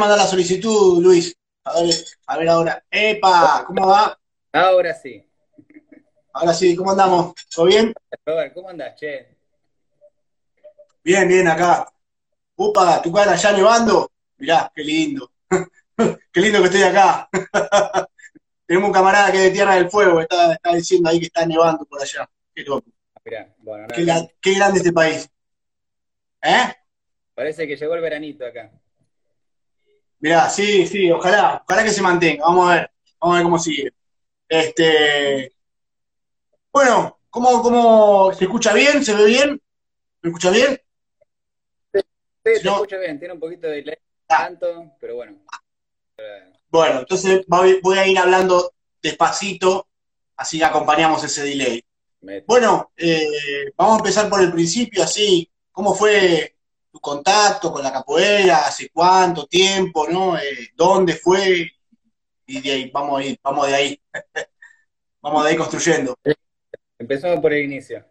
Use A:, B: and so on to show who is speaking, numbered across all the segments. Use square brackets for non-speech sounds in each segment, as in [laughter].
A: mandar la solicitud, Luis. A ver, a ver ahora. ¡Epa! ¿Cómo va?
B: Ahora sí.
A: Ahora sí, ¿cómo andamos? ¿Todo bien?
B: Robert, ¿cómo andás, che?
A: Bien, bien, acá. Upa, tu cara ya nevando. Mirá, qué lindo. [laughs] qué lindo que estoy acá. [laughs] Tenemos un camarada que es de Tierra del Fuego, está, está diciendo ahí que está nevando por allá. Qué loco.
B: Mirá, bueno, no,
A: Qué, la- qué grande este país. ¿Eh?
B: parece que llegó el veranito acá.
A: Mirá, sí, sí, ojalá, ojalá que se mantenga. Vamos a ver, vamos a ver cómo sigue. Este, bueno, ¿cómo, cómo se escucha bien? ¿Se ve bien? ¿Me escucha bien?
B: Sí, te
A: No.
B: escucho bien, tiene un poquito de delay,
A: Ah.
B: tanto, pero bueno.
A: Bueno, entonces voy, a ir hablando despacito, así acompañamos ese delay. Bueno, eh, vamos a empezar por el principio, así, ¿cómo fue tu contacto con la capoeira? ¿Hace cuánto tiempo, no? Eh, ¿Dónde fue? Y de ahí, vamos a ir, vamos de ahí. [laughs] Vamos de ahí construyendo.
B: Empezamos por el inicio.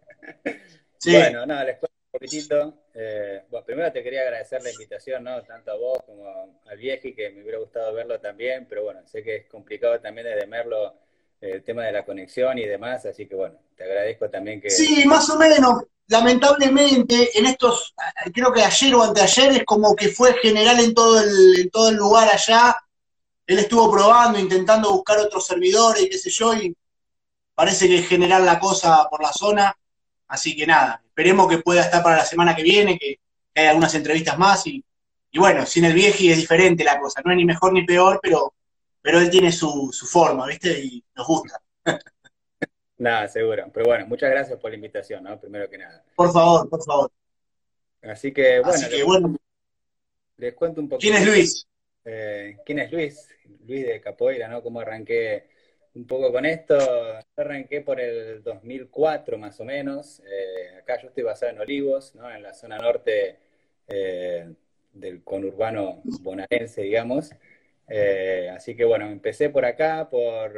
B: [laughs]
A: Sí,
B: Bueno, nada, les cuento un poquitito. Eh, bueno, primero te quería agradecer la invitación, ¿no? Tanto a vos como al vieji, que me hubiera gustado verlo también, pero bueno, sé que es complicado también desde Merlo el tema de la conexión y demás, así que bueno, te agradezco también que...
A: sí, más o menos. Lamentablemente, en estos, creo que ayer o anteayer es como que fue general en todo el, en todo el lugar allá. Él estuvo probando, intentando buscar otros servidores y qué sé yo, y parece que es general la cosa por la zona. Así que nada, esperemos que pueda estar para la semana que viene, que, que haya algunas entrevistas más. Y, y bueno, sin el vieji es diferente la cosa, no es ni mejor ni peor, pero, pero él tiene su, su forma, ¿viste? Y nos gusta.
B: Nada, seguro. Pero bueno, muchas gracias por la invitación, ¿no? Primero que nada.
A: Por favor, por favor.
B: Así que bueno,
A: Así que
B: les,
A: bueno,
B: les cuento un poquito.
A: ¿quién es Luis?
B: Eh, ¿quién es Luis? Luis de Capoeira, ¿no? ¿Cómo arranqué un poco con esto? Yo arranqué por el 2004 más o menos. Eh, acá yo estoy basado en Olivos, ¿no? En la zona norte eh, del conurbano bonaerense, digamos. Eh, así que bueno, empecé por acá por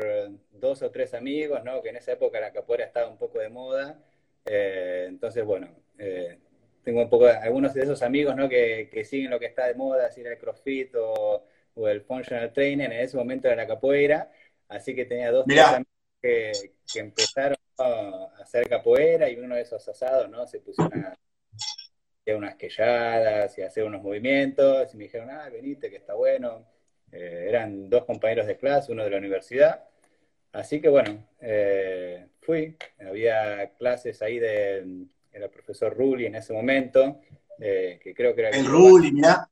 B: dos o tres amigos, ¿no? Que en esa época la capoeira estaba un poco de moda. Eh, entonces, bueno, eh, tengo un poco, algunos de esos amigos, ¿no? Que, que siguen lo que está de moda, así el CrossFit o, o el Functional Training, en ese momento era la capoeira. Así que tenía dos, tres amigos que, que empezaron ¿no? a hacer capoeira y uno de esos asados, ¿no? Se pusieron a hacer unas quelladas y a hacer unos movimientos y me dijeron, ah, venite, que está bueno. Eh, eran dos compañeros de clase, uno de la universidad. Así que bueno, eh, fui, había clases ahí de, era el profesor Rulli en ese momento, eh, que creo que era
A: El Rulli, mirá.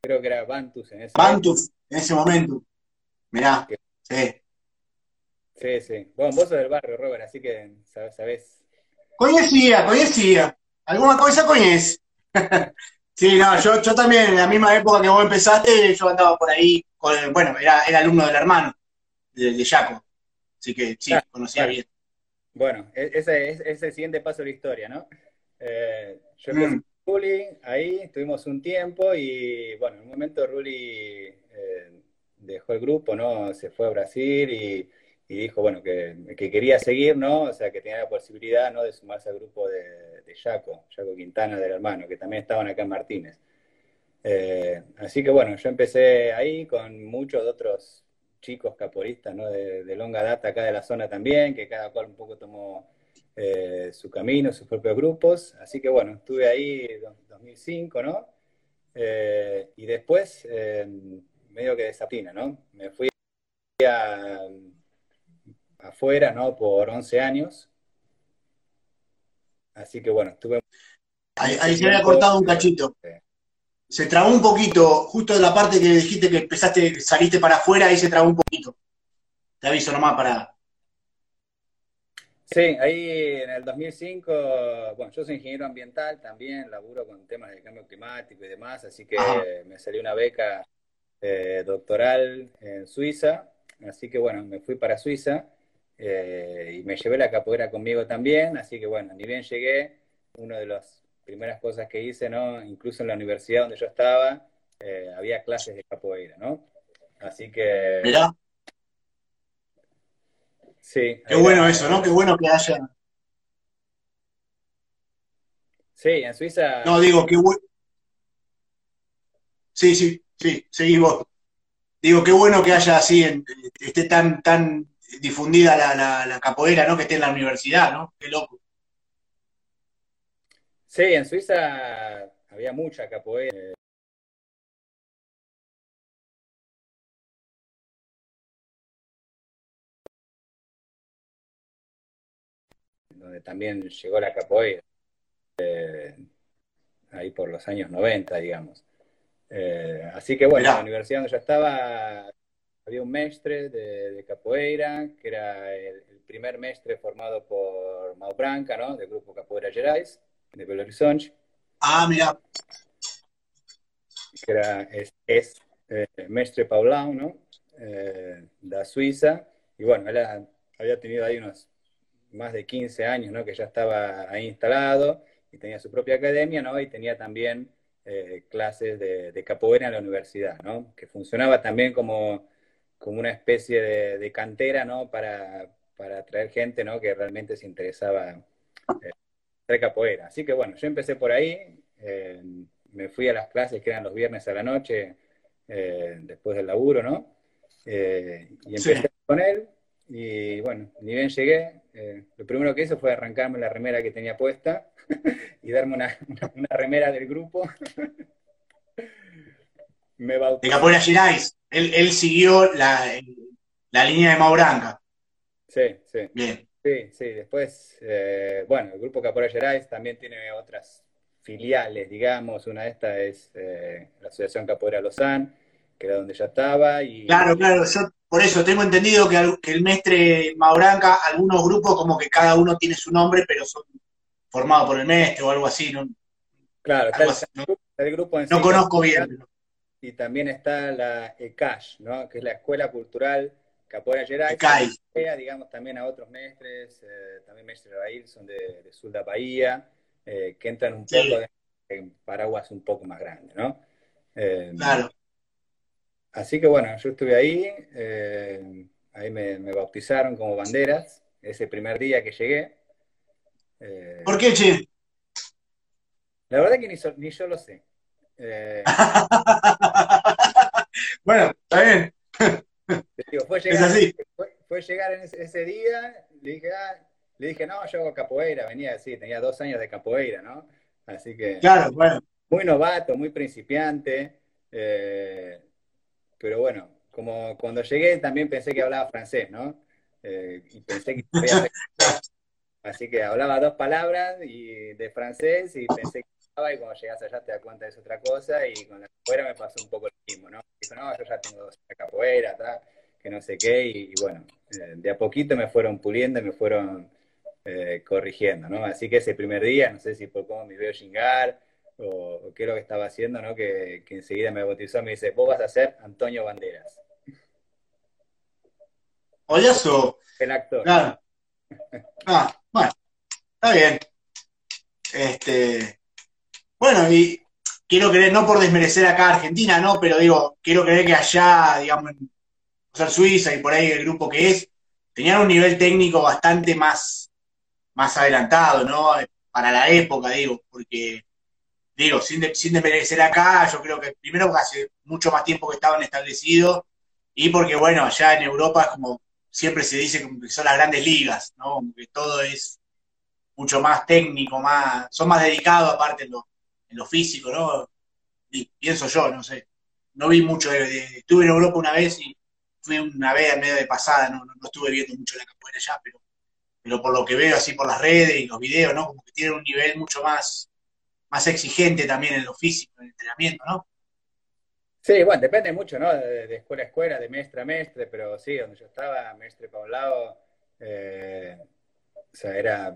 B: creo que era Bantus en ese
A: Bantus, en ese momento. Mirá, sí.
B: Sí, sí. Bueno, vos sos del barrio, Robert, así que sabés, sabés.
A: Conocía, conocía. Alguna cosa coñez. [laughs] sí, no, yo, yo también, en la misma época que vos empezaste, yo andaba por ahí, con- bueno, era, era alumno del hermano, de, de Jaco. Así que sí,
B: Claro,
A: conocía
B: claro.
A: bien.
B: Bueno, e- ese es, es el siguiente paso de la historia, ¿no? Eh, yo empecé
A: Mm.
B: con Ruli, ahí estuvimos un tiempo y bueno, en un momento Ruli eh, dejó el grupo, ¿no? Se fue a Brasil y, y dijo, bueno, que, que quería seguir, ¿no? O sea, que tenía la posibilidad, ¿no? De sumarse al grupo de, de Yaco, Yaco Quintana del hermano, que también estaban acá en Martínez. Eh, así que bueno, yo empecé ahí con muchos de otros chicos caporistas, ¿no? De, de longa data acá de la zona también, que cada cual un poco tomó eh, su camino, sus propios grupos. Así que bueno, estuve ahí en 2005, ¿no? Eh, y después, eh, medio que desatina, ¿no? Me fui a, afuera, ¿no? Por 11 años. Así que bueno, estuve
A: Ahí, ahí se había cortado un cachito.
B: eh,
A: Se trabó un poquito, justo en la parte que dijiste que empezaste, saliste para afuera, ahí se trabó un poquito. Te aviso nomás para.
B: Sí, ahí en el 2005, bueno, yo soy ingeniero ambiental también, laburo con temas de cambio climático y demás, así que
A: Ajá.
B: me salió una beca eh, doctoral en Suiza, así que bueno, me fui para Suiza eh, y me llevé la capoeira conmigo también, así que bueno, ni bien llegué, una de las primeras cosas que hice, ¿no? Incluso en la universidad donde yo estaba, eh, había clases de capoeira, ¿no? Así que
A: Mirá,
B: sí,
A: qué
B: era-
A: bueno eso, ¿no? Qué bueno que haya.
B: Sí, en Suiza
A: No, digo, qué bueno. Sí, sí, sí, seguí vos. Digo, qué bueno que haya así, esté tan, tan difundida la, la, capoeira, ¿no? Que esté en la universidad, ¿no? Qué loco.
B: Sí, en Suiza había mucha capoeira. donde también llegó la capoeira, eh, ahí por los años 90, digamos. Eh, así que bueno, en la universidad donde yo estaba había un mestre de, capoeira, que era el, primer mestre formado por Mau Branca, ¿no? Del grupo Capoeira Gerais, de Belo Horizonte.
A: Ah, mira.
B: Que era, es, es eh, mestre Paulão, ¿no? Eh, de Suiza. Y bueno, él había tenido ahí unos más de 15 años, ¿no? Que ya estaba ahí instalado y tenía su propia academia, ¿no? Y tenía también eh, clases de, capoeira en la universidad, ¿no? Que funcionaba también como, como una especie de, cantera, ¿no? Para, para, atraer gente, ¿no? Que realmente se interesaba eh, hacer capoeira. Así que bueno, yo empecé por ahí, eh, me fui a las clases que eran los viernes a la noche, después del laburo, ¿no? y empecé con él, y bueno, ni bien llegué, eh, lo primero que hizo fue arrancarme la remera que tenía puesta [laughs] y darme una, remera del grupo. [laughs]
A: Me De Capoeira Girais. Él, él siguió la, la, línea de Mauranga.
B: Sí, sí. Bien. Sí, sí. Después, eh, bueno, el grupo Capoeira Girais también tiene otras filiales, digamos. Una de estas es eh, la Asociación Capoeira Lausanne, que era donde ya estaba. Y,
A: claro, claro. Yo por eso tengo entendido que, el mestre Mauranca, algunos grupos como que cada uno tiene su nombre, pero son formados por el mestre o algo así. ¿no?
B: Claro, el, grupo en
A: No conozco bien.
B: Y también está la ECASH, ¿no? que es la Escuela Cultural Capoeira Gerais, que digamos, también a otros mestres, eh, también mestres Raíl son de, de Sulda Bahía, eh, que entran un poco en paraguas un poco más grandes, ¿no?
A: Eh, claro.
B: Así que bueno, yo estuve ahí, eh, ahí me, bautizaron como banderas, ese primer día que llegué.
A: Eh, ¿Por qué, Che?
B: La verdad que ni, yo lo sé. Eh, [laughs]
A: bueno, está bien.
B: fue, llegar, así. Fue, llegar en ese, día, le dije, ah, le dije, no, yo hago capoeira, venía así, tenía dos años de capoeira, ¿no? Así que...
A: Claro, bueno.
B: Muy novato, muy principiante. Eh, pero bueno, como cuando llegué también pensé que hablaba francés, ¿no? Eh, y pensé que [laughs] Así que hablaba dos palabras y de francés y pensé que y cuando llegas allá te das cuenta de es otra cosa y con la capoeira me pasó un poco lo mismo, ¿no? Dijo, no, yo ya tengo dos capoeira, tal, que no sé qué, y, bueno, eh, de a poquito me fueron puliendo y me fueron eh, corrigiendo, ¿no? Así que ese primer día, no sé si por cómo me veo chingar, o, qué es lo que estaba haciendo, ¿no? Que, enseguida me bautizó y me dice, vos vas a ser Antonio Banderas.
A: eso
B: El actor.
A: Claro. Ah, bueno, está bien. Este, bueno, y quiero creer, no por desmerecer acá a Argentina, ¿no? Pero digo, quiero creer que allá, digamos, en ser Suiza y por ahí el grupo que es, tenían un nivel técnico bastante más, más adelantado, ¿no? Para la época, digo, porque digo, sin, de, sin desmerecer acá, yo creo que primero hace mucho más tiempo que estaban establecidos y porque, bueno, allá en Europa, como siempre se dice, que son las grandes ligas, ¿no? que todo es mucho más técnico, más, son más dedicados aparte en lo, en lo físico, ¿no? Pienso yo, no sé. No vi mucho, de, estuve en Europa una vez y fui una vez en medio de pasada, no, no, estuve viendo mucho la capoeira allá, pero, pero por lo que veo así por las redes y los videos, ¿no? Como que tienen un nivel mucho más, más exigente también en lo físico, en el entrenamiento, ¿no?
B: Sí, bueno, depende mucho, ¿no? De, escuela a escuela, de mestre a mestre, pero sí, donde yo estaba, mestre Paulao, eh, o sea, era,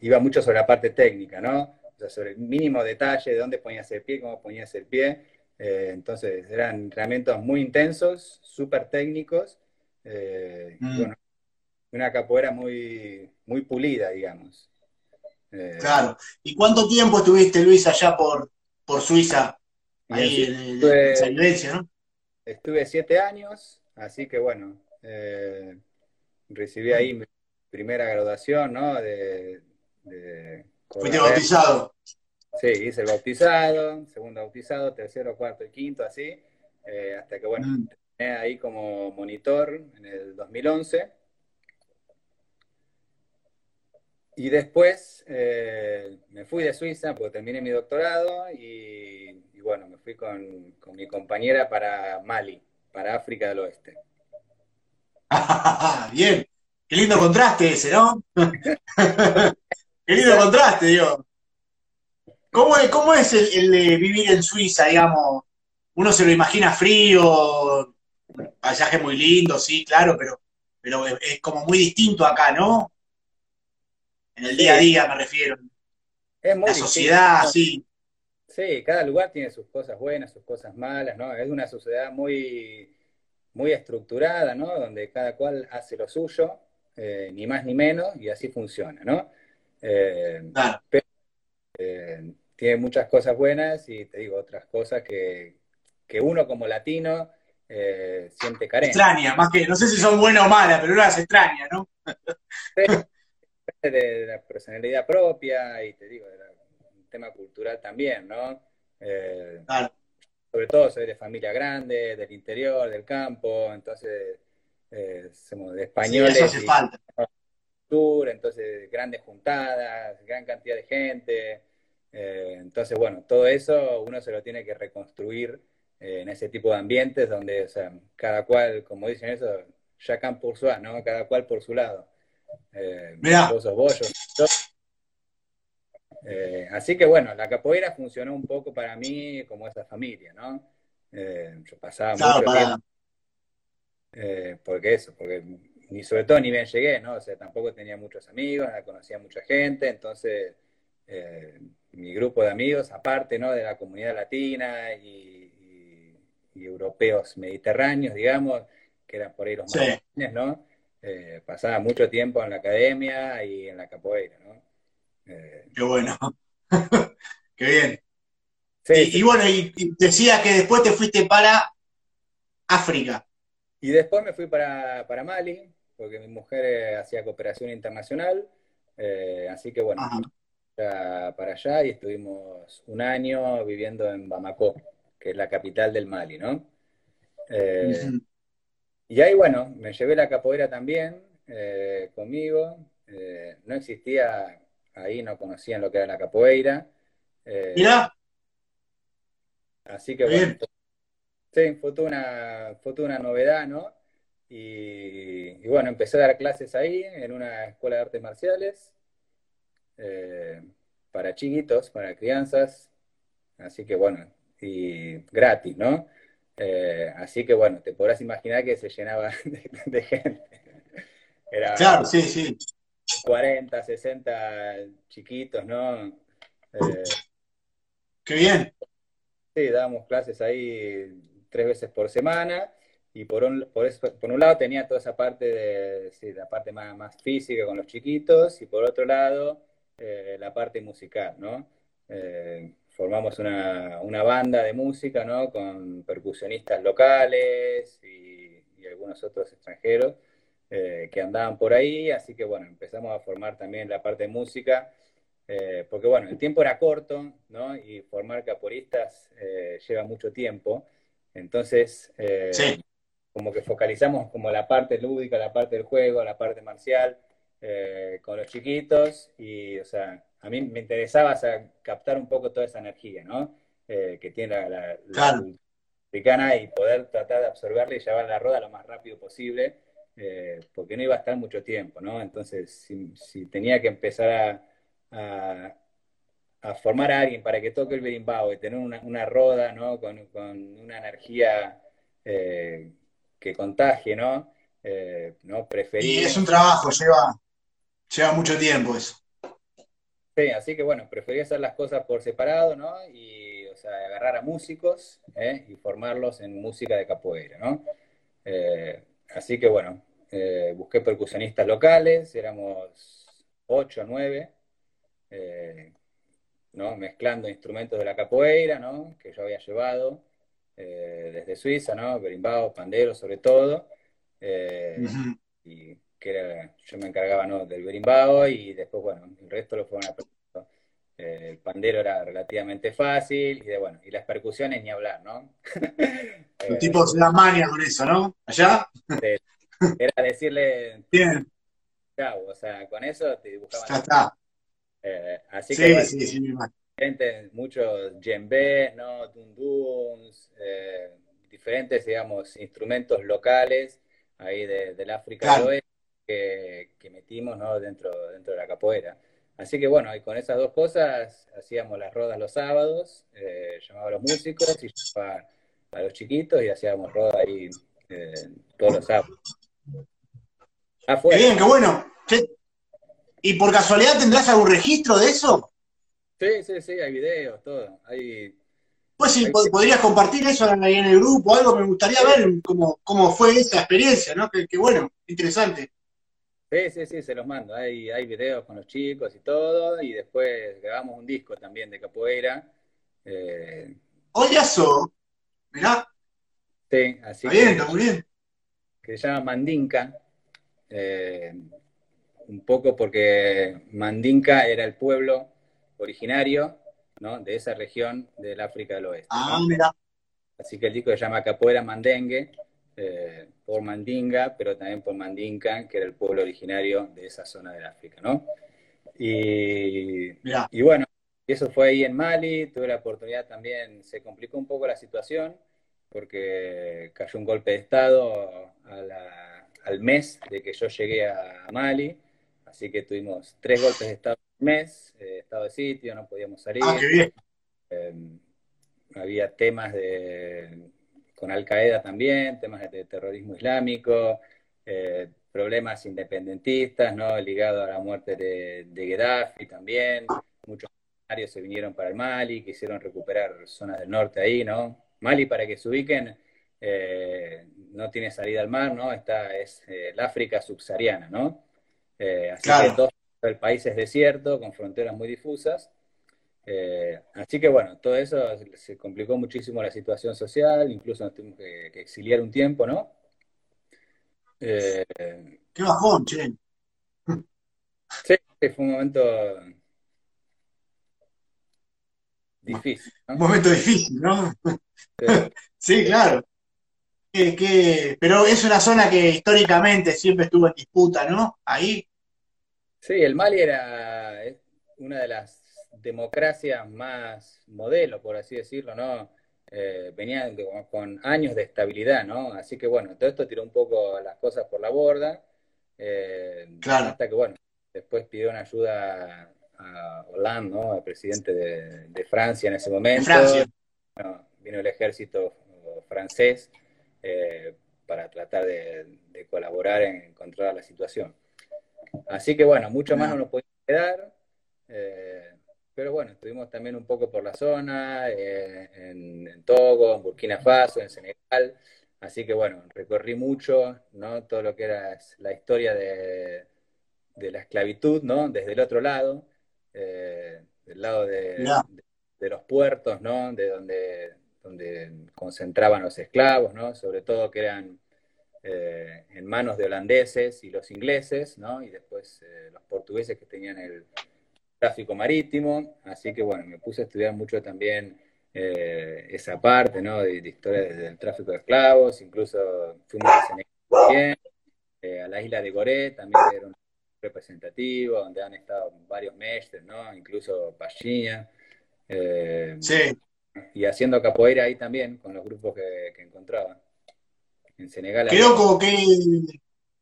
B: iba mucho sobre la parte técnica, ¿no? O sea, sobre el mínimo detalle, de dónde ponías el pie, cómo ponías el pie. Eh, entonces, eran entrenamientos muy intensos, súper técnicos, eh, y mm. bueno, una capoeira muy, muy pulida, digamos.
A: Eh, claro. ¿Y cuánto tiempo estuviste, Luis, allá por, por Suiza? Ahí en, San ¿no?
B: Estuve siete años, así que bueno, eh, recibí ahí mi primera graduación, ¿no? De,
A: Fuiste bautizado.
B: Sí, hice el bautizado, segundo bautizado, tercero, cuarto y quinto, así, eh, hasta que, bueno, mm. terminé ahí como monitor en el 2011. Y después eh, me fui de Suiza porque terminé mi doctorado y, bueno, me fui con, mi compañera para Mali, para África del Oeste. [laughs]
A: Bien, qué lindo contraste ese, ¿no? [laughs] qué lindo contraste, digo. ¿Cómo es, cómo es el, de vivir en Suiza, digamos? Uno se lo imagina frío, paisaje muy lindo, sí, claro, pero, pero es, como muy distinto acá, ¿no? En el día a día me refiero. Es muy La sociedad, sí.
B: Sí, cada lugar tiene sus cosas buenas, sus cosas malas, ¿no? Es una sociedad muy, muy estructurada, ¿no? Donde cada cual hace lo suyo, eh, ni más ni menos, y así funciona, ¿no? Eh. Pero, eh, tiene muchas cosas buenas y te digo otras cosas que, uno como latino siente carencia.
A: Extraña, más que, no sé si son buenas o malas, pero uno las extraña, ¿no? [laughs]
B: de, la personalidad propia y te digo, del tema cultural también, ¿no? Sobre todo soy de familia grande, del interior, del campo, entonces eh, somos de españoles.
A: Sí, eso hace falta.
B: Entonces, grandes juntadas, gran cantidad de gente. Eh, entonces, bueno, todo eso uno se lo tiene que reconstruir eh, en ese tipo de ambientes donde, o sea, cada cual, como dicen eso, chacán por su ¿no? Cada cual por su lado.
A: Eh, Vos
B: eh, así que bueno, la capoeira funcionó un poco para mí como esa familia, ¿no? yo pasaba mucho tiempo. Porque eso, porque ni sobre todo ni bien llegué, ¿no? O sea, tampoco tenía muchos amigos, no conocía mucha gente, entonces mi grupo de amigos, aparte ¿no? de la comunidad latina y, europeos mediterráneos, digamos, que eran por ahí los más ¿no? Eh, pasaba mucho tiempo en la academia y en la capoeira, ¿no?
A: Eh, Qué bueno. [laughs] Qué bien. y, bueno, y, decía que después te fuiste para África.
B: Y después me fui para, Mali, porque mi mujer eh, hacía cooperación internacional, así que bueno, para allá y estuvimos un año viviendo en Bamako, que es la capital del Mali, ¿no? Eh, y ahí, bueno, me llevé la capoeira también eh, conmigo. Eh, no existía, ahí no conocían lo que era la capoeira.
A: Mira.
B: Así que bueno, sí, fue toda, una, fue una novedad, ¿no? Y, y, bueno, empecé a dar clases ahí en una escuela de artes marciales. Eh, para chiquitos, para crianzas, así que bueno, y gratis, ¿no? Eh, así que bueno, te podrás imaginar que se llenaba [laughs] de, gente.
A: claro, sí, sí.
B: 40, 60 chiquitos, ¿no?
A: Eh, Qué bien.
B: Sí, dábamos clases ahí tres veces por semana y por un, por, por un lado tenía toda esa parte de, sí, la parte más, más física con los chiquitos y por otro lado eh, la parte musical, ¿no? Eh, formamos una, banda de música, ¿no? Con percusionistas locales y, algunos otros extranjeros eh, que andaban por ahí, así que bueno, empezamos a formar también la parte de música, porque bueno, el tiempo era corto, ¿no? Y formar caporistas lleva mucho tiempo, entonces... Como que focalizamos como la parte lúdica, la parte del juego, la parte marcial, eh, con los chiquitos y, o sea, a mí me interesaba captar un poco toda esa energía, ¿no? Eh, que tiene la, la, africana y poder tratar de absorberla y llevar la roda lo más rápido posible, eh, porque no iba a estar mucho tiempo, ¿no? Entonces, si, tenía que empezar a, a, formar a alguien para que toque el berimbau y tener una, roda, ¿no? Con, una energía que contagie, ¿no? ¿no?
A: Y es un trabajo, lleva, Lleva mucho tiempo eso.
B: Sí, así que bueno, preferí hacer las cosas por separado, ¿no? Y, o sea, agarrar a músicos ¿eh? y formarlos en música de capoeira, ¿no? Eh, así que bueno, eh, busqué percusionistas locales, éramos ocho nueve, ¿no? Mezclando instrumentos de la capoeira, ¿no? Que yo había llevado desde Suiza, ¿no? Berimbau, pandero sobre todo. Y que era, yo me encargaba ¿no? del berimbau y después, bueno, el resto lo fueron aprendiendo el pandero era relativamente fácil, y de bueno, y las percusiones ni hablar, ¿no?
A: De la mania con eso, ¿no? ¿Allá?
B: Era decirle,
A: Bien.
B: chau, o sea, con eso te dibujaban.
A: Ya está.
B: Eh, así
A: Sí,
B: que
A: sí, sí,
B: diferentes, muchos djembés, ¿no? Dunduns, eh, diferentes, digamos, instrumentos locales ahí de- del África
A: Claro.
B: del Oeste que, que metimos, ¿no? Dentro, dentro de la capoeira. Así que bueno, y con esas dos cosas hacíamos las rodas los sábados, eh, llamaba a los músicos y llamaba a los chiquitos y hacíamos rodas ahí eh, todos los sábados.
A: Qué bien, qué bueno. Che, ¿Y por casualidad tendrás algún registro de eso?
B: Sí, sí, sí, hay videos, todo. Hay,
A: Pues pod- podrías compartir eso ahí en el grupo, algo me gustaría ver cómo, cómo fue esa experiencia, ¿no? Que, que bueno, interesante.
B: Sí, sí, sí, se los mando. Hay, hay videos con los chicos y todo, y después grabamos un disco también de capoeira. Eh,
A: Oye, eso, mirá,
B: sí, así
A: está bien, está muy bien.
B: que se llama Mandinka. eh, un poco porque Mandinka era el pueblo originario, ¿no? de esa región del África del Oeste.
A: Ah,
B: ¿no?
A: mirá,
B: Así que el disco se llama Capoeira Mandengue, eh, por Mandinga, pero también por Mandinka, que era el pueblo originario de esa zona del África, ¿no? Y,
A: mirá.
B: y bueno, eso fue ahí en Mali, tuve la oportunidad también, se complicó un poco la situación, porque cayó un golpe de Estado a la- al mes de que yo llegué a Mali, así que tuvimos tres golpes de Estado al mes, eh, estado de sitio, no podíamos salir.
A: Ah, qué bien.
B: Eh, había temas de, con Al Qaeda también, temas de terrorismo islámico, eh, problemas independentistas, ¿no? Ligados a la muerte de, de Gaddafi también. Muchos mercenarios se vinieron para el Mali, quisieron recuperar zonas del norte ahí, ¿no? Mali, para que se ubiquen, eh, no tiene salida al mar, ¿no? Está, es eh, el África subsahariana, ¿no? Eh, así
A: Claro.
B: que todo el país es desierto, con fronteras muy difusas. Eh, así que bueno, todo eso se complicó muchísimo la situación social, incluso nos tuvimos que, que exiliar un tiempo, ¿no? Eh,
A: Qué bajón, che.
B: sí, fue un momento difícil,
A: Un momento difícil, ¿no? Sí, claro. Que- que- pero es una zona que históricamente siempre estuvo en disputa, ¿no? Ahí,
B: sí, el Mali era una de las democracias más modelo, por así decirlo, ¿no? Eh, venían con años de estabilidad, ¿no? Así que bueno, todo esto tiró un poco las cosas por la borda, eh,
A: claro.
B: hasta que bueno, después pidió una ayuda a Hollande, ¿no? Al presidente de, de Francia en ese
A: En
B: momento.
A: Francia.
B: Bueno, vino el ejército francés eh, para tratar de, de colaborar en controlar la situación. Así que bueno, mucho más no nos podíamos quedar, eh, pero bueno, estuvimos también un poco por la zona, eh, en, en Togo, en Burkina Faso, en Senegal, así que bueno, recorrí mucho, ¿no? Todo lo que era la historia de, de la esclavitud, ¿no? Desde el otro lado, eh, del lado de, de- de los puertos, ¿no? De donde, donde concentraban los esclavos, ¿no? Sobre todo que eran eh, en manos de holandeses y los ingleses, ¿no? Y después eh, los portugueses que tenían el tráfico marítimo. Así que bueno, me puse a estudiar mucho también eh, esa parte, ¿no? De, de historia desde el tráfico de esclavos, incluso fuimos a Senegal también, eh, a la isla de Goré, también era un representativo, donde han estado varios mestres, ¿no? Incluso Pachiña. eh,
A: Sí.
B: y haciendo capoeira ahí también, con los grupos que, que encontraba. En Senegal
A: Qué
B: había-
A: loco, qué,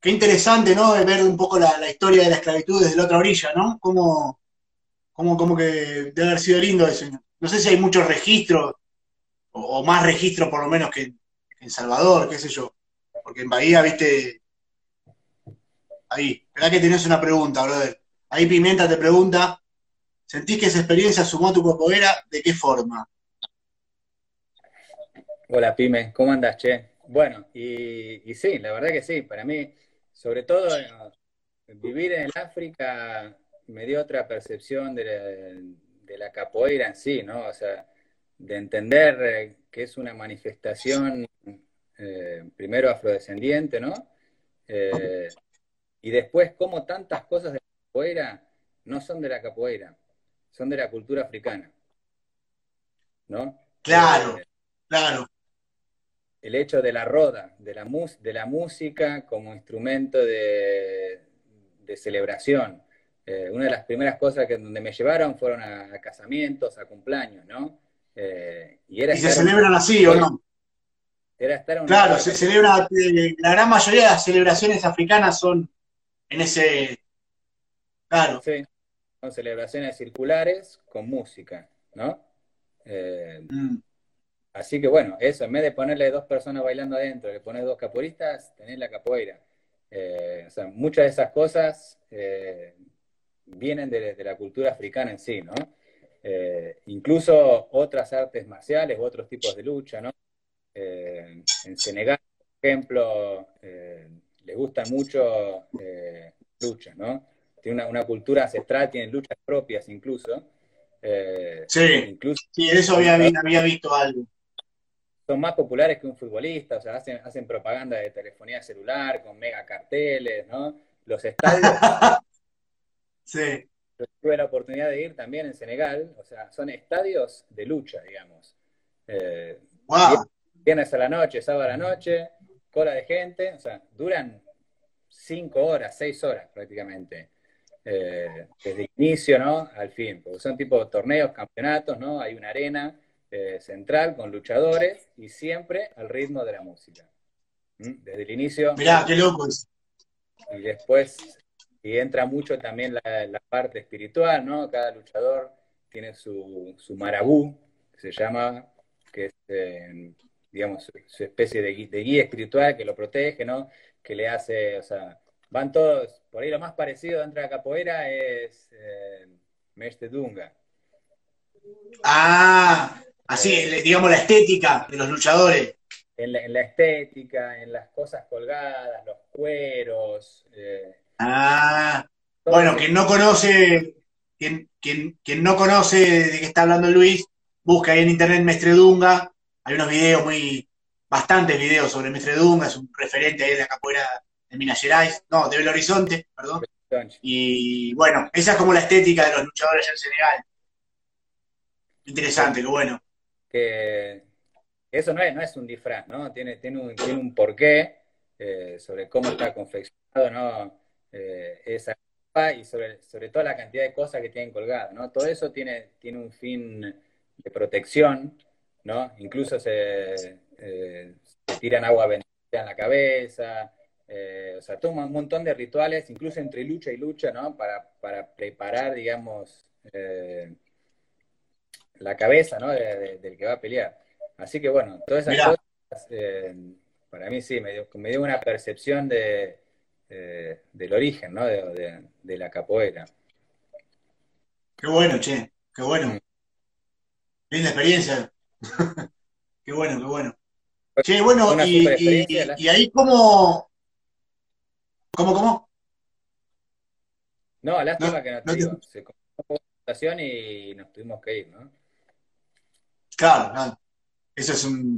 A: qué interesante, ¿no? De ver un poco la, la historia de la esclavitud desde la otra orilla, ¿no? Como, como, como que debe haber sido lindo eso. No sé si hay muchos registros, o, o más registros por lo menos que en Salvador, qué sé yo. Porque en Bahía, viste, ahí, verdad que tenés una pregunta, brother. Ahí Pimienta te pregunta, ¿sentís que esa experiencia sumó a tu capoeira? ¿De qué forma?
B: Hola, Pyme, ¿cómo andas, che? Bueno, y, y sí, la verdad que sí, para mí, sobre todo eh, vivir en el África me dio otra percepción de la, de la capoeira en sí, ¿no? O sea, de entender eh, que es una manifestación eh, primero afrodescendiente, ¿no? Eh, y después cómo tantas cosas de la capoeira no son de la capoeira, son de la cultura africana. ¿No?
A: Claro, claro.
B: El hecho de la roda, de la, de la música como instrumento de, celebración. una de las primeras cosas que donde me llevaron fueron a, casamientos, a cumpleaños, ¿no?
A: y, era se celebran así o no?
B: Era estar
A: claro, se celebra, la gran mayoría de las celebraciones africanas son en ese. Claro.
B: Sí, son celebraciones circulares con música, ¿no? Eh, mm. Así que bueno, eso, en vez de ponerle dos personas bailando adentro, le pones dos capoeiristas, tenés la capoeira. Eh, o sea, muchas de esas cosas eh, vienen de, la cultura africana en sí, ¿no? incluso otras artes marciales otros tipos de lucha, ¿no? en Senegal, por ejemplo, les gustan mucho eh, luchas, ¿no? Tiene una, cultura ancestral, tienen luchas propias incluso.
A: Eh, sí, incluso, sí, eso había, había visto algo.
B: Son más populares que un futbolista, o sea, hacen, hacen propaganda de telefonía celular con mega carteles, ¿no? Los estadios. [laughs]
A: sí.
B: tuve la oportunidad de ir también en Senegal, o sea, son estadios de lucha, digamos. Eh,
A: wow.
B: Viernes a la noche, sábado a la noche, cola de gente, o sea, duran cinco horas, seis horas prácticamente, eh, desde el inicio, ¿no? Al fin, porque son tipo torneos, campeonatos, ¿no? Hay una arena eh, central con luchadores y siempre al ritmo de la música. Desde el inicio.
A: Mirá, qué loco
B: Y después, y entra mucho también la, parte espiritual, ¿no? Cada luchador tiene su, su marabú, que se llama, que es eh, digamos, su especie de, guía espiritual que lo protege, ¿no? Que le hace, o sea, van todos, por ahí lo más parecido dentro de la capoeira es eh, Dunga.
A: Ah, así, digamos, la estética de los luchadores.
B: En la, estética, en las cosas colgadas, los cueros. Eh,
A: ah, bueno, quien no conoce, quien, quien, no conoce de qué está hablando Luis, busca ahí en internet Mestre Dunga hay unos videos muy, bastantes videos sobre Mestre Dunga, es un referente ahí de la capoeira de Minas Gerais, no, de Belo Horizonte, perdón. Y bueno, esa es como la estética de los luchadores en Senegal. Interesante, qué bueno.
B: Que eso no es, no es un disfraz, ¿no? Tiene, tiene, un, tiene un porqué eh, sobre cómo está confeccionado, ¿no? Eh, esa y sobre, sobre toda la cantidad de cosas que tienen colgadas, ¿no? Todo eso tiene, tiene un fin de protección ¿no? Incluso se, eh, tiran agua bendita en la cabeza, eh, o sea, toma un montón de rituales, incluso entre lucha y lucha, ¿no? Para, preparar, digamos, la cabeza, ¿no? del que va a pelear. Así que bueno, todas esas cosas, para mí sí, me dio, una percepción de, del origen, ¿no? De, la capoeira.
A: Qué bueno, che, qué bueno. Mm. Linda experiencia. [laughs] qué bueno, qué bueno. Che, bueno, y, ahí cómo... ¿Cómo, cómo?
B: No, lástima que no, te digo. Se la y nos tuvimos que ir, ¿no?
A: Claro, claro. Eso es un,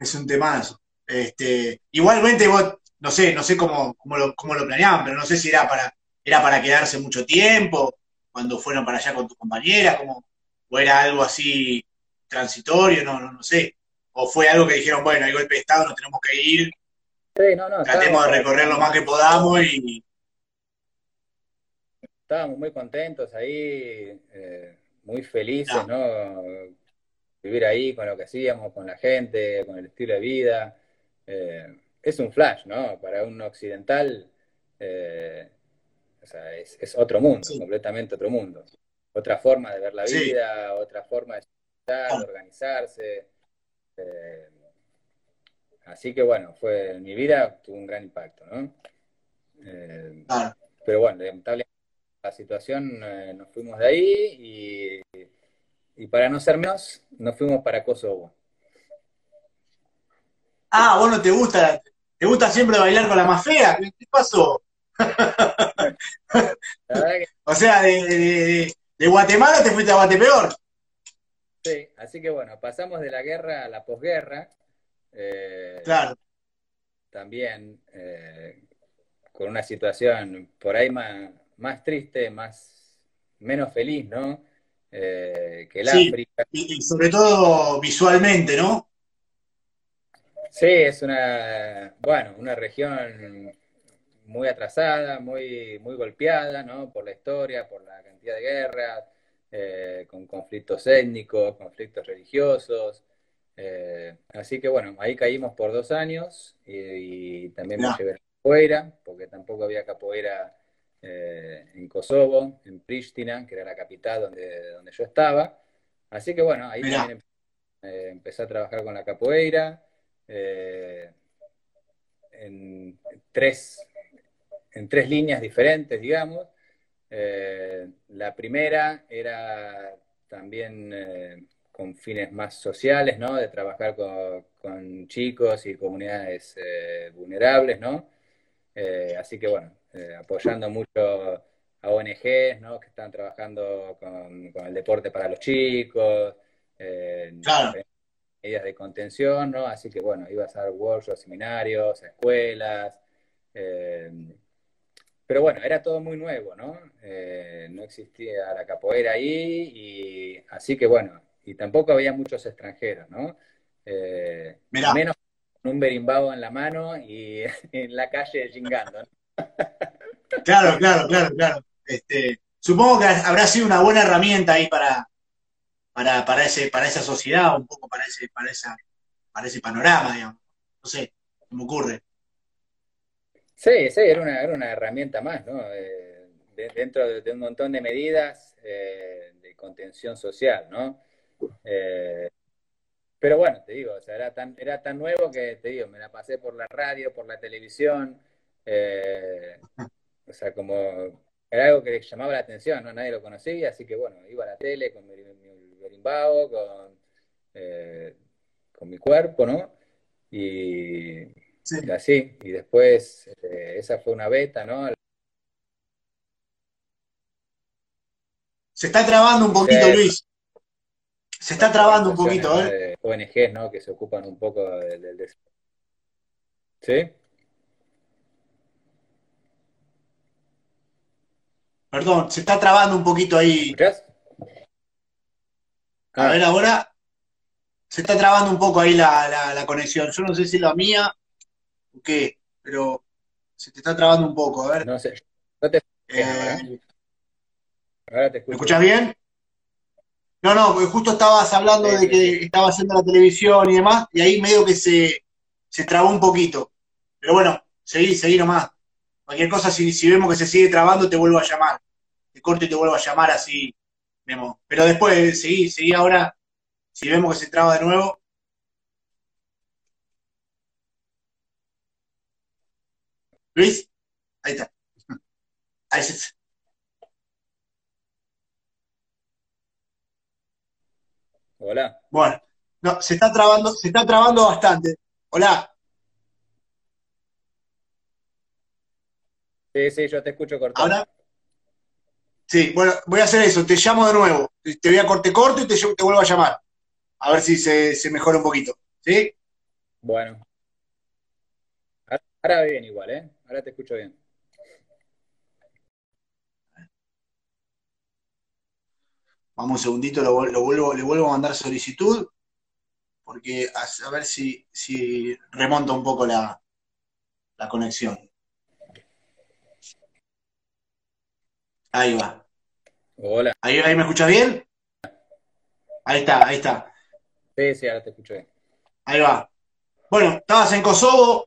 A: es un temazo. Este, igualmente vos, no sé, no sé cómo, cómo, lo, cómo lo planeaban, pero no sé si era para, era para quedarse mucho tiempo, cuando fueron para allá con tu compañera, como, o era algo así transitorio, no, no, no sé. O fue algo que dijeron, bueno, hay golpe de Estado, nos tenemos que ir.
B: Sí, no, no,
A: Tratemos de recorrer lo más que podamos y.
B: Estábamos muy contentos ahí, eh, muy felices, no. Vivir ahí con lo que hacíamos, con la gente, con el estilo de vida. Eh, es un flash, ¿no? Para un occidental, eh, o sea, es, otro mundo, completamente otro mundo. Otra forma de ver la vida, otra forma de organizarse. Eh, así que bueno, fue en mi vida tuvo un gran impacto, ¿no? Pero bueno, lamentablemente la situación nos fuimos de ahí y, para no ser menos, nos fuimos para Kosovo.
A: Ah, bueno, te gusta, te gusta siempre bailar con la más fea, ¿qué pasó? [laughs] O sea, de, de, Guatemala te fuiste a Guatepeor.
B: Sí, así que bueno, pasamos de la guerra a la posguerra.
A: Eh, claro.
B: También eh, con una situación por ahí más, más triste, más, menos feliz, ¿no? Que el África.
A: Y, sobre todo visualmente, ¿no?
B: Sí, es una, bueno, una región muy atrasada, muy, muy golpeada, ¿no? Por la historia, por la cantidad de guerras, eh, con conflictos étnicos, conflictos religiosos. Eh, así que bueno, ahí caímos por dos años y, también me llevé a capoeira, porque tampoco había capoeira eh, en Kosovo, en Pristina, que era la capital donde, donde yo estaba. Así que bueno, ahí también empecé a trabajar con la capoeira. en tres en tres líneas diferentes, digamos. Eh, la primera era también eh, con fines más sociales, ¿no? De trabajar con, chicos y comunidades eh, vulnerables, ¿no? así que bueno, apoyando mucho a ONGs, ¿no? Que están trabajando con, el deporte para los chicos, medidas de contención, ¿no? Así que bueno, ibas a dar workshops, seminarios, escuelas, pero bueno, era todo muy nuevo, ¿no? Eh, no existía la capoeira ahí, y así que bueno, y tampoco había muchos extranjeros, ¿no? Eh, menos con un berimbau en la mano y [laughs] en la calle gingando, ¿no?
A: Claro, claro, claro, claro. Este, supongo que habrá sido una buena herramienta ahí para, para, para, ese, para esa sociedad, un poco para ese, para esa, para ese panorama. No sé, me ocurre.
B: Sí, sí, era una, era una herramienta más, ¿no? Dentro de, un montón de medidas eh, de contención social, ¿no? Eh, pero bueno, te digo, o sea, era tan, era tan nuevo que, te digo, me la pasé por la radio, por la televisión, o sea, como era algo que llamaba la atención, ¿no? Nadie lo conocía, así que bueno, iba a la tele con mi, berimbau, con, con mi cuerpo, ¿no? Y, Sí. así. Y después, eh, esa fue una beta, ¿no?
A: Se está trabando un poquito, Luis. Se está trabando un poquito,
B: ¿eh? ONGs, ¿no? Que se ocupan un poco del... ¿Sí?
A: Perdón, se está trabando un poquito ahí. A ver, ahora se está trabando un poco ahí la, la conexión. Yo no sé si la mía qué, pero se te está trabando un poco, a ver.
B: No sé. No te...
A: Eh, Ahora te escucho. ¿Me escuchas bien? No, no, porque justo estabas hablando de que estaba haciendo la televisión y demás, y ahí medio que se, se trabó un poquito. Pero bueno, seguí, seguí nomás. Cualquier cosa, si, si vemos que se sigue trabando, te vuelvo a llamar. Te corto y te vuelvo a llamar así. Vemos. Pero después, seguí, seguí ahora. Si vemos que se traba de nuevo, Luis, ahí está. [laughs] Ahí está.
B: Hola.
A: Bueno, no, se está trabando, se está trabando bastante. Hola.
B: Sí, sí, yo te escucho cortado.
A: ¿Ahora? Sí, bueno, voy a hacer eso, te llamo de nuevo. Te voy a corte corto y te, te vuelvo a llamar. A ver si se, se mejora un poquito. ¿Sí?
B: Bueno. Ahora bien igual, ¿eh? Ahora te escucho bien.
A: Vamos un segundito, lo, vuelvo, le vuelvo a mandar solicitud, porque a, ver si, si, remonta un poco la, la conexión. Ahí va.
B: Hola.
A: ¿Ahí, ¿Ahí me escuchas bien? Ahí está, ahí está.
B: Sí, sí, ahora te escucho bien.
A: Ahí va. Bueno, estabas en Kosovo,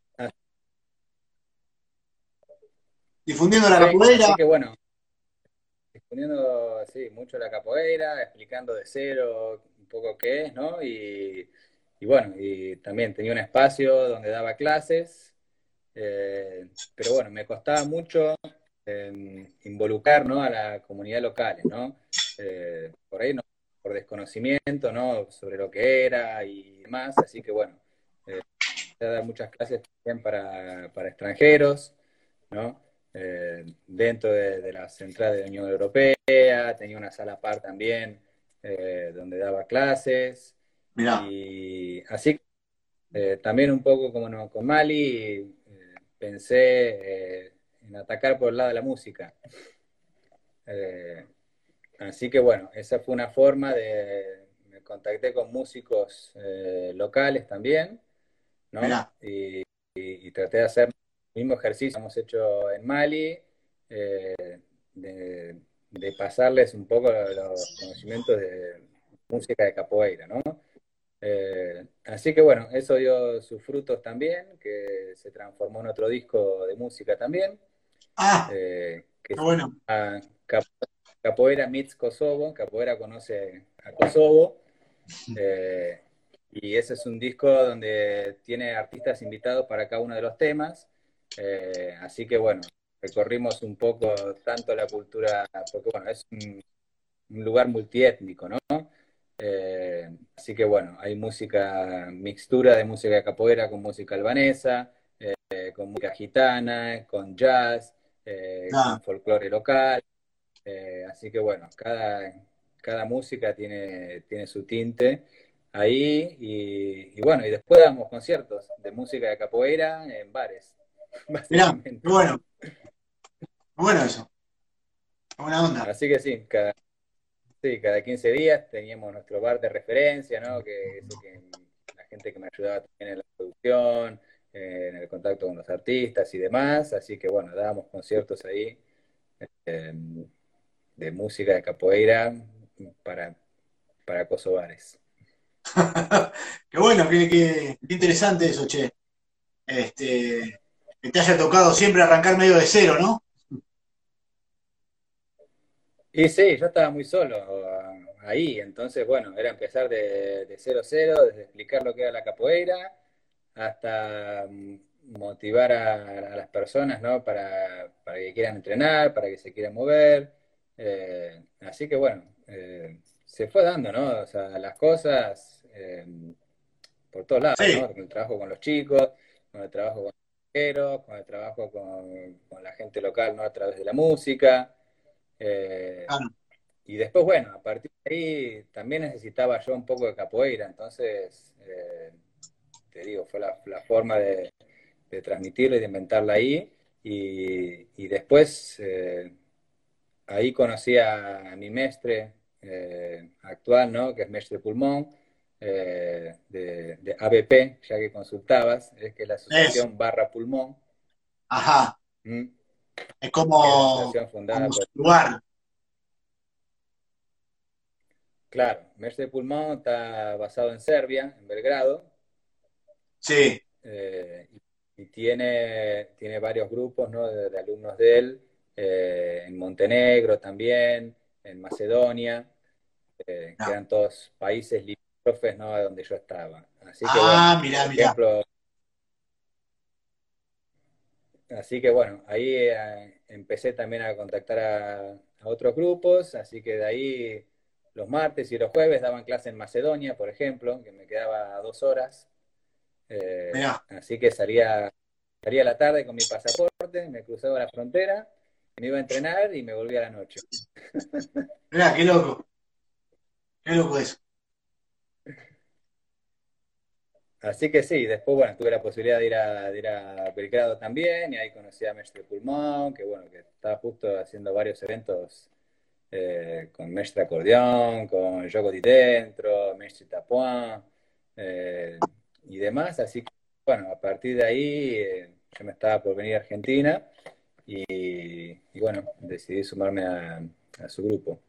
A: difundiendo la capoeira.
B: Así que bueno, difundiendo, sí, mucho la capoeira, explicando de cero un poco qué es, ¿no? Y, bueno, y también tenía un espacio donde daba clases, eh, pero bueno, me costaba mucho em, involucrar, ¿no? A la comunidad local, ¿no? Eh, por ahí, no, por desconocimiento, ¿no? Sobre lo que era y demás, así que bueno, eh, dar muchas clases también para, para extranjeros, ¿no? Eh, dentro de, la central de la Unión Europea, tenía una sala par también eh, donde daba clases. Y así, eh, también un poco como con Mali, pensé en atacar por el lado de la música. así que bueno, esa fue una forma de, me contacté con músicos eh, locales también, ¿no? Y, traté de hacer el mismo ejercicio que hemos hecho en Mali, eh, de, pasarles un poco los conocimientos de música de capoeira, ¿no? Eh, así que bueno, eso dio sus frutos también, que se transformó en otro disco de música también.
A: Ah, eh, que bueno.
B: Capoeira meets Kosovo, Capoeira conoce a Kosovo. Eh, y ese es un disco donde tiene artistas invitados para cada uno de los temas. así que bueno, recorrimos un poco tanto la cultura, porque bueno, es un, un lugar multiétnico, ¿no? Eh, así que bueno, hay música, mixtura de música de capoeira con música albanesa, eh, con música gitana, con jazz, eh, ah. folclore local. así que bueno, cada, cada música tiene, tiene su tinte ahí y, bueno, y después damos conciertos de música de capoeira en bares. [laughs]
A: Mirá, bueno. Bueno eso. Buena onda.
B: Así que sí, cada, Sí, cada 15 días teníamos nuestro bar de referencia, ¿no? Que que la gente que me ayudaba también en la producción, en el contacto con los artistas y demás. Así que bueno, dábamos conciertos ahí em, de música de capoeira para, para kosovares. [laughs]
A: qué bueno, qué, interesante eso, che. Este, que te haya tocado siempre arrancar medio de cero, ¿no?
B: Y sí, yo estaba muy solo ahí, entonces, bueno, era empezar de, cero cero, desde explicar lo que era la capoeira, hasta mm, motivar a, las personas, ¿no? Para, que quieran entrenar, para que se quieran mover. Eh, así que, bueno, eh, se fue dando, ¿no? O sea, las cosas eh, por todos lados, ¿no? Con el trabajo con los chicos, con el trabajo con los con el trabajo con, con la gente local, ¿no? A través de la música. Y después, bueno, a partir de ahí también necesitaba yo un poco de capoeira, entonces, te digo, fue la, forma de, transmitirla y de inventarla ahí. Y, después, eh, ahí conocí a, mi mestre actual, ¿no? Que es mestre pulmón. de, ABP, ya que consultabas, es que es la asociación barra pulmón.
A: Ajá. ¿Mm? Es como, lugar.
B: Claro, de Pulmón está basado en Serbia, en Belgrado.
A: Sí.
B: Eh, y tiene, tiene varios grupos de, alumnos de él, eh, en Montenegro también, en Macedonia, eh, que eran todos países limítrofes ¿no? donde yo estaba. Así que,
A: ah, mira, mira.
B: Así que bueno, ahí eh, empecé también a contactar a, otros grupos, así que de ahí los martes y los jueves daban clase en Macedonia, por ejemplo, que me quedaba dos horas. Eh, así que salía, salía a la tarde con mi pasaporte, me cruzaba la frontera, me iba a entrenar y me volvía a la noche. [laughs]
A: Mira, qué loco. Qué loco eso.
B: Así que sí, después, bueno, tuve la posibilidad de ir a, ir a Belgrado también, y ahí conocí a Mestre Pulmón, que bueno, que estaba justo haciendo varios eventos eh, con Mestre Acordeón, con Yogo Di Dentro, Mestre Tapuán, eh, y demás, así que, bueno, a partir de ahí eh, yo me estaba por venir a Argentina, y, bueno, decidí sumarme a, a su grupo.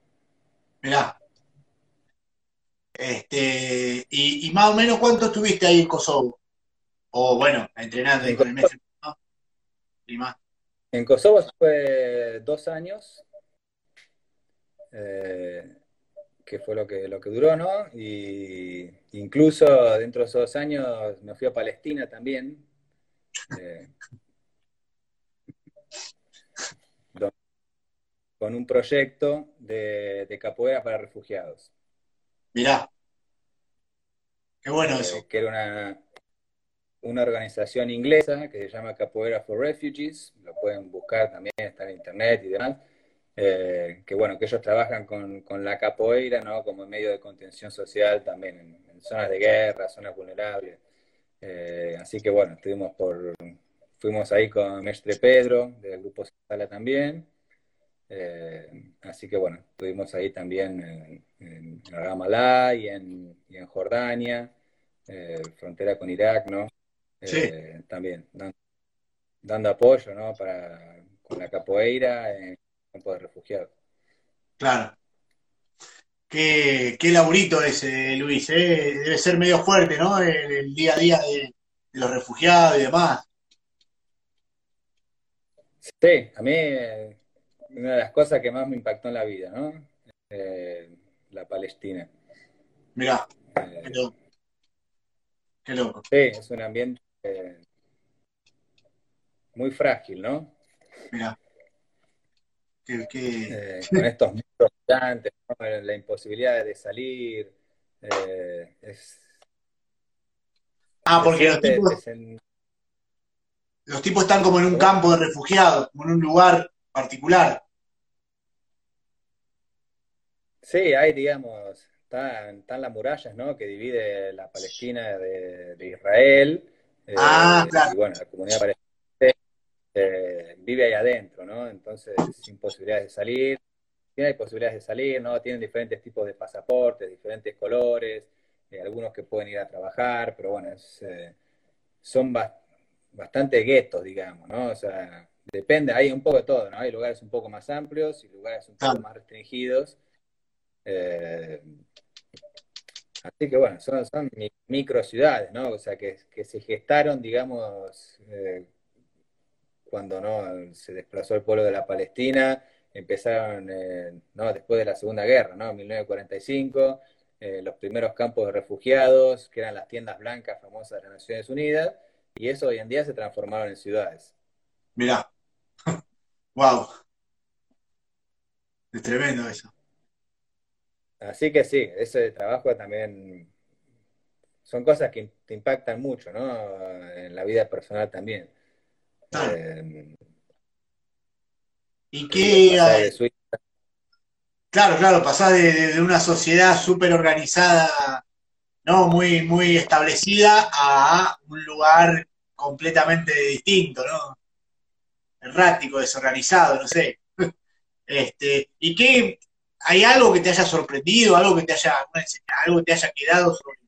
A: Mirá, este, y, más o menos cuánto estuviste ahí en Kosovo? O bueno, entrenando ahí con el mestre, Y más.
B: En Kosovo fue dos años, eh, que fue lo que, lo que duró, ¿no? Y incluso dentro de esos dos años me fui a Palestina también. Eh, con un proyecto de, de capoeira para refugiados.
A: Mirá. Qué bueno eh, eso.
B: Que era una, una organización inglesa que se llama Capoeira for Refugees. Lo pueden buscar también, está en internet y demás. Eh, que bueno, que ellos trabajan con, con, la capoeira, ¿no? Como medio de contención social también en, zonas de guerra, zonas vulnerables. Eh, así que bueno, estuvimos por, fuimos ahí con Mestre Pedro, del grupo Sala también. Eh, así que bueno, estuvimos ahí también en, en Ramallah y en, y en Jordania, eh, frontera con Irak, ¿no? Eh, también dando, apoyo, ¿no? Para, con la capoeira en campo de refugiados.
A: Claro. Qué, qué laburito ese, Luis, ¿eh? debe ser medio fuerte, ¿no? El, día a día de, los refugiados y demás.
B: Sí, a mí una de las cosas que más me impactó en la vida, ¿no? Eh, la Palestina.
A: Mirá, eh, qué, loco.
B: Sí, es un ambiente eh, muy frágil, ¿no?
A: Mirá. [laughs]
B: con estos muros gigantes, la imposibilidad de salir. es,
A: ah, porque los tipos, los tipos están como en un campo de refugiados, como en un lugar particular.
B: Sí, hay, digamos, están, las murallas, ¿no? Que divide la Palestina de, Israel.
A: Eh, ah, claro.
B: Y bueno, la comunidad palestina eh, vive ahí adentro, ¿no? Entonces, sin posibilidades de salir. Tiene posibilidades de salir, ¿no? Tienen diferentes tipos de pasaportes, diferentes colores, eh, algunos que pueden ir a trabajar, pero bueno, son bastante guetos, digamos, ¿no? O sea, depende, hay un poco de todo, ¿no? Hay lugares un poco más amplios y lugares un poco más restringidos. Eh, así que bueno, son, son micro ciudades, ¿no? O sea, que, se gestaron, digamos, eh, cuando no se desplazó el pueblo de la Palestina, empezaron, eh, ¿no? Después de la Segunda Guerra, ¿no? 1945, los primeros campos de refugiados, que eran las tiendas blancas famosas de las Naciones Unidas, y eso hoy en día se transformaron en ciudades.
A: Mirá, [laughs] wow, es tremendo eso.
B: Así que sí, ese trabajo también son cosas que te impactan mucho, ¿no? En la vida personal también.
A: Eh, y qué... Claro, claro, pasás de, una sociedad súper organizada, ¿no? Muy, muy establecida a un lugar completamente distinto, ¿no? Errático, desorganizado, no sé. [laughs] Este, ¿Y qué, ¿Hay algo que te haya sorprendido, algo que te haya, algo que te haya quedado sobre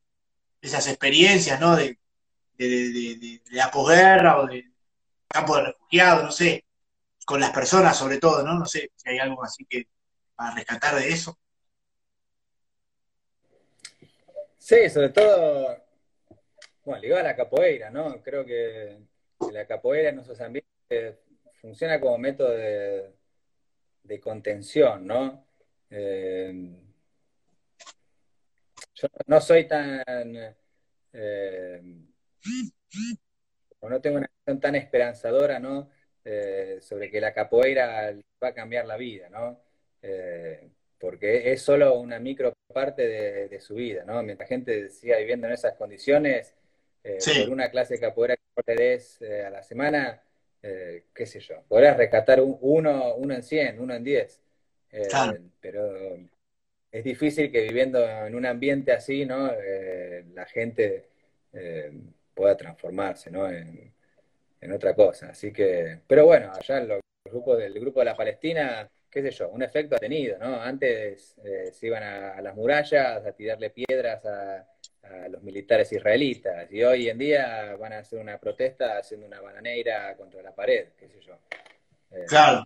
A: esas experiencias, ¿no? De, la posguerra o de campo de refugiados, no sé, con las personas sobre todo, ¿no? No sé si hay algo así que para rescatar de eso.
B: Sí, sobre todo, bueno, ligado a la capoeira, ¿no? Creo que la capoeira en nuestros ambientes funciona como método de, contención, ¿no? Eh, yo no soy tan... Eh, no tengo una tan esperanzadora, ¿no? Eh, sobre que la capoeira va a cambiar la vida, ¿no? porque es solo una micro parte de, su vida, ¿no? Mientras gente siga viviendo en esas condiciones, por una clase de capoeira que le des a la semana, qué sé yo, podrás rescatar uno, uno en 100, uno en 10. Eh, pero es difícil que viviendo en un ambiente así, ¿no? Eh, la gente eh, pueda transformarse, ¿no? En, otra cosa. Así que, pero bueno, allá el grupo del grupo de la Palestina, qué sé yo, un efecto ha tenido, ¿no? Antes se iban a, las murallas a tirarle piedras a, los militares israelitas y hoy en día van a hacer una protesta haciendo una bananeira contra la pared, qué sé yo.
A: claro.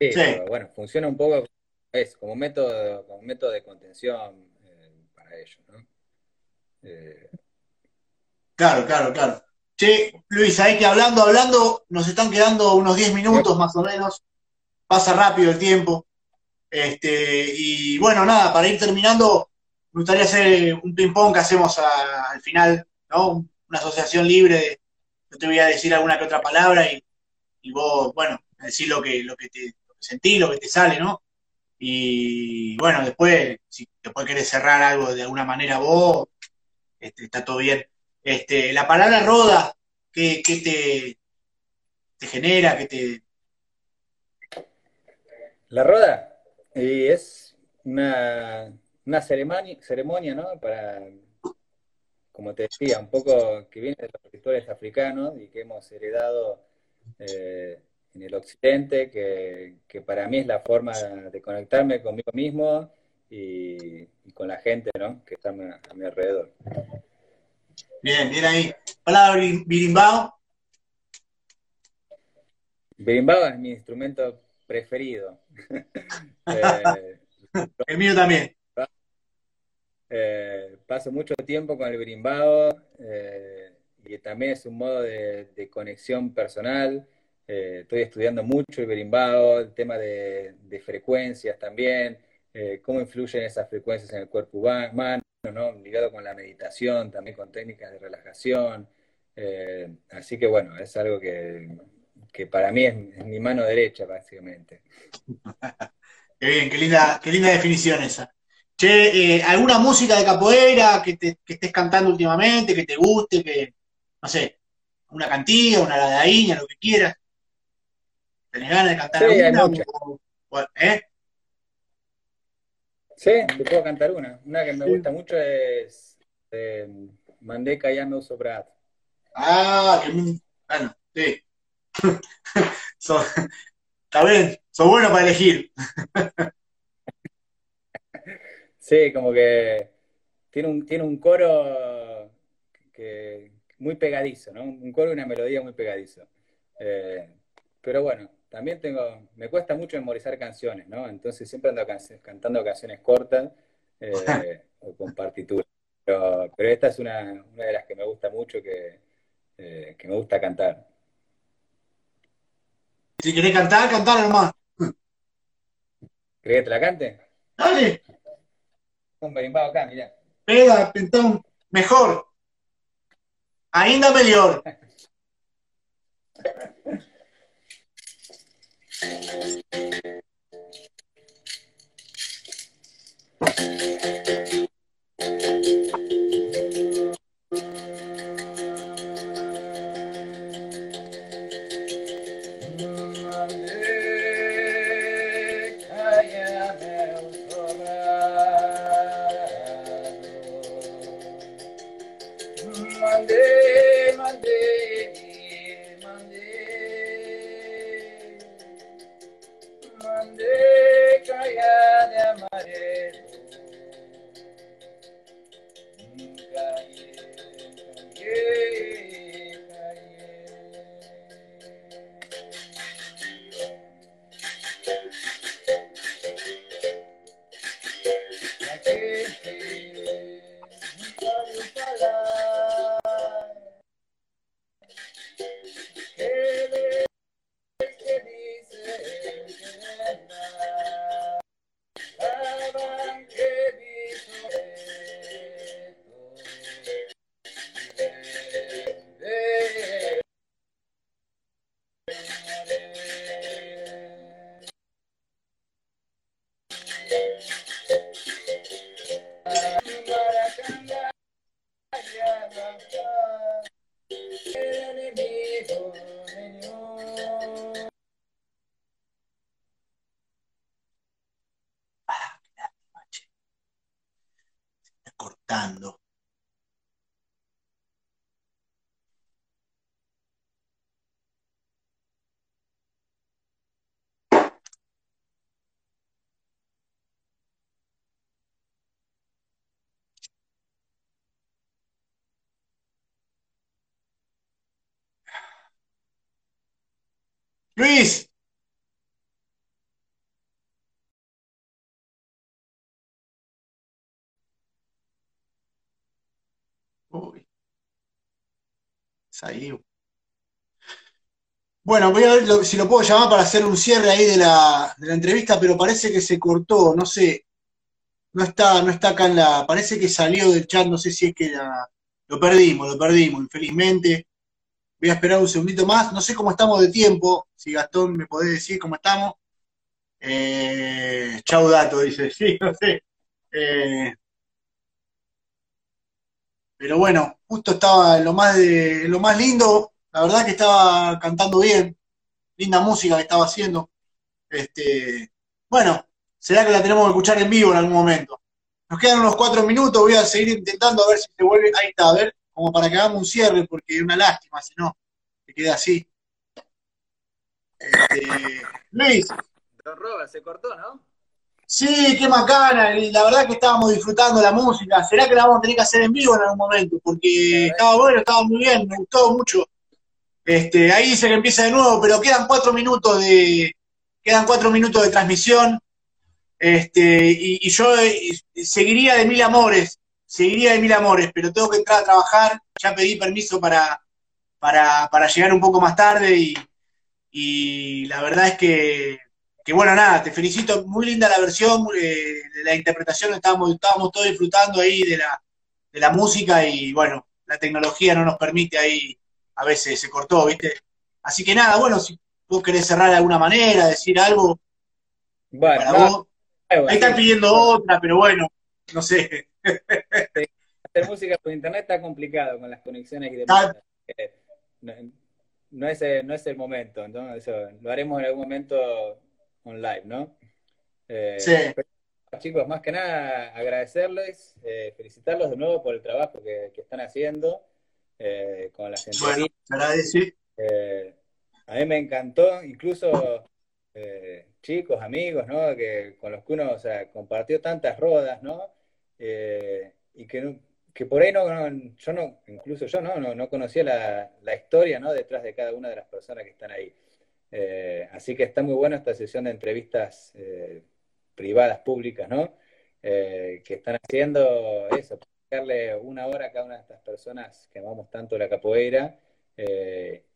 B: Sí, bueno, funciona un poco es, como método, como método de contención eh, para ellos, ¿no?
A: Eh, claro, claro, claro. Che, Luis, hay que hablando, hablando, nos están quedando unos 10 minutos más o menos. Pasa rápido el tiempo. Este, y bueno, nada, para ir terminando, me gustaría hacer un ping-pong que hacemos al final, ¿no? Una asociación libre de, yo te voy a decir alguna que otra palabra y, vos, bueno, decir lo que, lo que te, sentí, lo que te sale, ¿no? Y bueno, después, si después querés cerrar algo de alguna manera vos, este, está todo bien. Este, la palabra roda, ¿qué, te, te genera? ¿Qué te...
B: La roda y es una, una ceremonia, ceremonia, ¿no? Para, como te decía, un poco que viene de los escritores africanos y que hemos heredado eh, el occidente, que, para mí es la forma de conectarme conmigo mismo y, con la gente ¿no? que está a mi, alrededor.
A: Bien, bien ahí. Hola, birimbao.
B: Birimbao es mi instrumento preferido. [laughs]
A: Eh, el mío también.
B: Eh, paso mucho tiempo con el birimbao eh, y también es un modo de, conexión personal. estoy estudiando mucho el berimbau, el tema de, frecuencias también, cómo influyen esas frecuencias en el cuerpo humano, ¿no? ligado con la meditación, también con técnicas de relajación. así que bueno, es algo que que para mí es, mi mano derecha, básicamente. [laughs]
A: qué bien, qué linda, qué linda definición esa. Che, eh, ¿alguna música de capoeira que, te, que estés cantando últimamente, que te guste, que, no sé, una cantilla, una ladaíña, lo que quieras? ¿Tenés ganas de cantar
B: sí,
A: alguna?
B: ¿eh? Sí, te puedo cantar una. Una que me gusta mucho es eh, ya me uso
A: Ah, qué bueno, sí. [laughs] está bien, son buenos para elegir. [laughs]
B: sí, como que tiene un, tiene un coro que, muy pegadizo, ¿no? Un coro y una melodía muy pegadizo. Eh, pero bueno, también tengo, me cuesta mucho memorizar canciones, ¿no? Entonces siempre ando cantando canciones cortas eh, [laughs] o con partituras. Pero, esta es una, de las que me gusta mucho, que, eh, que me gusta cantar.
A: Si querés cantar, cantar nomás.
B: ¿Querés que te la cante?
A: Dale.
B: Un berimbau acá, mirá.
A: Pega, então, mejor. Ainda [laughs] melhor. Luis. Bueno, voy a ver si lo puedo llamar para hacer un cierre ahí de la, entrevista, pero parece que se cortó, no sé. No está, no está acá en la. Parece que salió del chat, no sé si es que lo perdimos, lo perdimos, infelizmente. Voy a esperar un segundito más. No sé cómo estamos de tiempo. Si Gastón me podés decir cómo estamos. Eh, chau dato, dice. [laughs] Sí, no sé. Eh, pero bueno, justo estaba en lo más de lo más lindo. La verdad que estaba cantando bien. Linda música que estaba haciendo. Este, bueno, será que la tenemos que escuchar en vivo en algún momento. Nos quedan unos cuatro minutos, voy a seguir intentando a ver si se vuelve. Ahí está, a ver, como para que hagamos un cierre, porque es una lástima, si no, se queda así. Este, Luis.
B: Don Robert, se cortó, ¿no?
A: Sí, qué macana, y la verdad que estábamos disfrutando la música. ¿Será que la vamos a tener que hacer en vivo en algún momento? Porque estaba bueno, estaba muy bien, me gustó mucho. Este, ahí dice que empieza de nuevo, pero quedan cuatro minutos de, quedan cuatro minutos de transmisión. Este, y, yo eh, seguiría de mil amores, seguiría de mil amores, pero tengo que entrar a trabajar. Ya pedí permiso para, para, para llegar un poco más tarde y, y la verdad es que que bueno, nada, te felicito, muy linda la versión, eh, la interpretación, estábamos, estábamos todos disfrutando ahí de la, de la música y bueno, la tecnología no nos permite ahí, a veces se cortó, ¿viste? Así que nada, bueno, si vos querés cerrar de alguna manera, decir algo,
B: bueno, para vos.
A: Ahí están pidiendo otra, pero bueno, no sé.
B: Hacer música por internet está complicado con las conexiones y demás. No, es, no es el momento, ¿no? Eso, lo haremos en algún momento on live, ¿no?
A: Eh, sí.
B: Chicos, más que nada agradecerles, eh, felicitarlos de nuevo por el trabajo que, están haciendo eh, con las
A: entrevistas. Bueno,
B: a mí me encantó, incluso chicos, amigos, ¿no? Que, con los que uno o sea, compartió tantas rodas, ¿no? y que, que por ahí no, yo no, incluso yo no, no, conocía la, la, historia, ¿no? Detrás de cada una de las personas que están ahí. Eh, así que está muy buena esta sesión de entrevistas eh, privadas, públicas, ¿no? Eh, que están haciendo eso, darle una hora a cada una de estas personas que amamos tanto la capoeira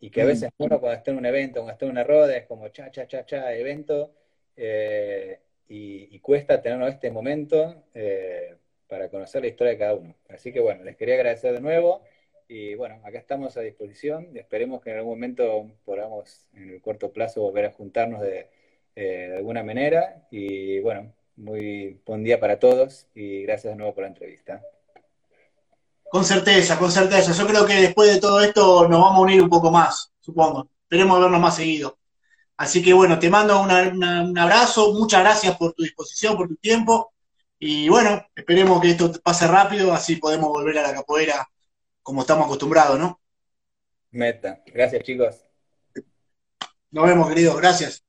B: y que a veces uno cuando está en un evento, cuando está en una roda, es como cha, cha, cha, cha, evento, y, y, cuesta tener este momento para conocer la historia de cada uno. Así que bueno, les quería agradecer de nuevo. Y bueno, acá estamos a disposición esperemos que en algún momento podamos en el corto plazo volver a juntarnos de, eh, alguna manera. Y bueno, muy buen día para todos y gracias de nuevo por la entrevista.
A: Con certeza, con certeza. Yo creo que después de todo esto nos vamos a unir un poco más, supongo. Esperemos vernos más seguido. Así que bueno, te mando un abrazo, muchas gracias por tu disposición, por tu tiempo. Y bueno, esperemos que esto pase rápido, así podemos volver a la capoeira como estamos acostumbrados, ¿no?
B: Meta. Gracias, chicos.
A: Nos vemos, queridos. Gracias.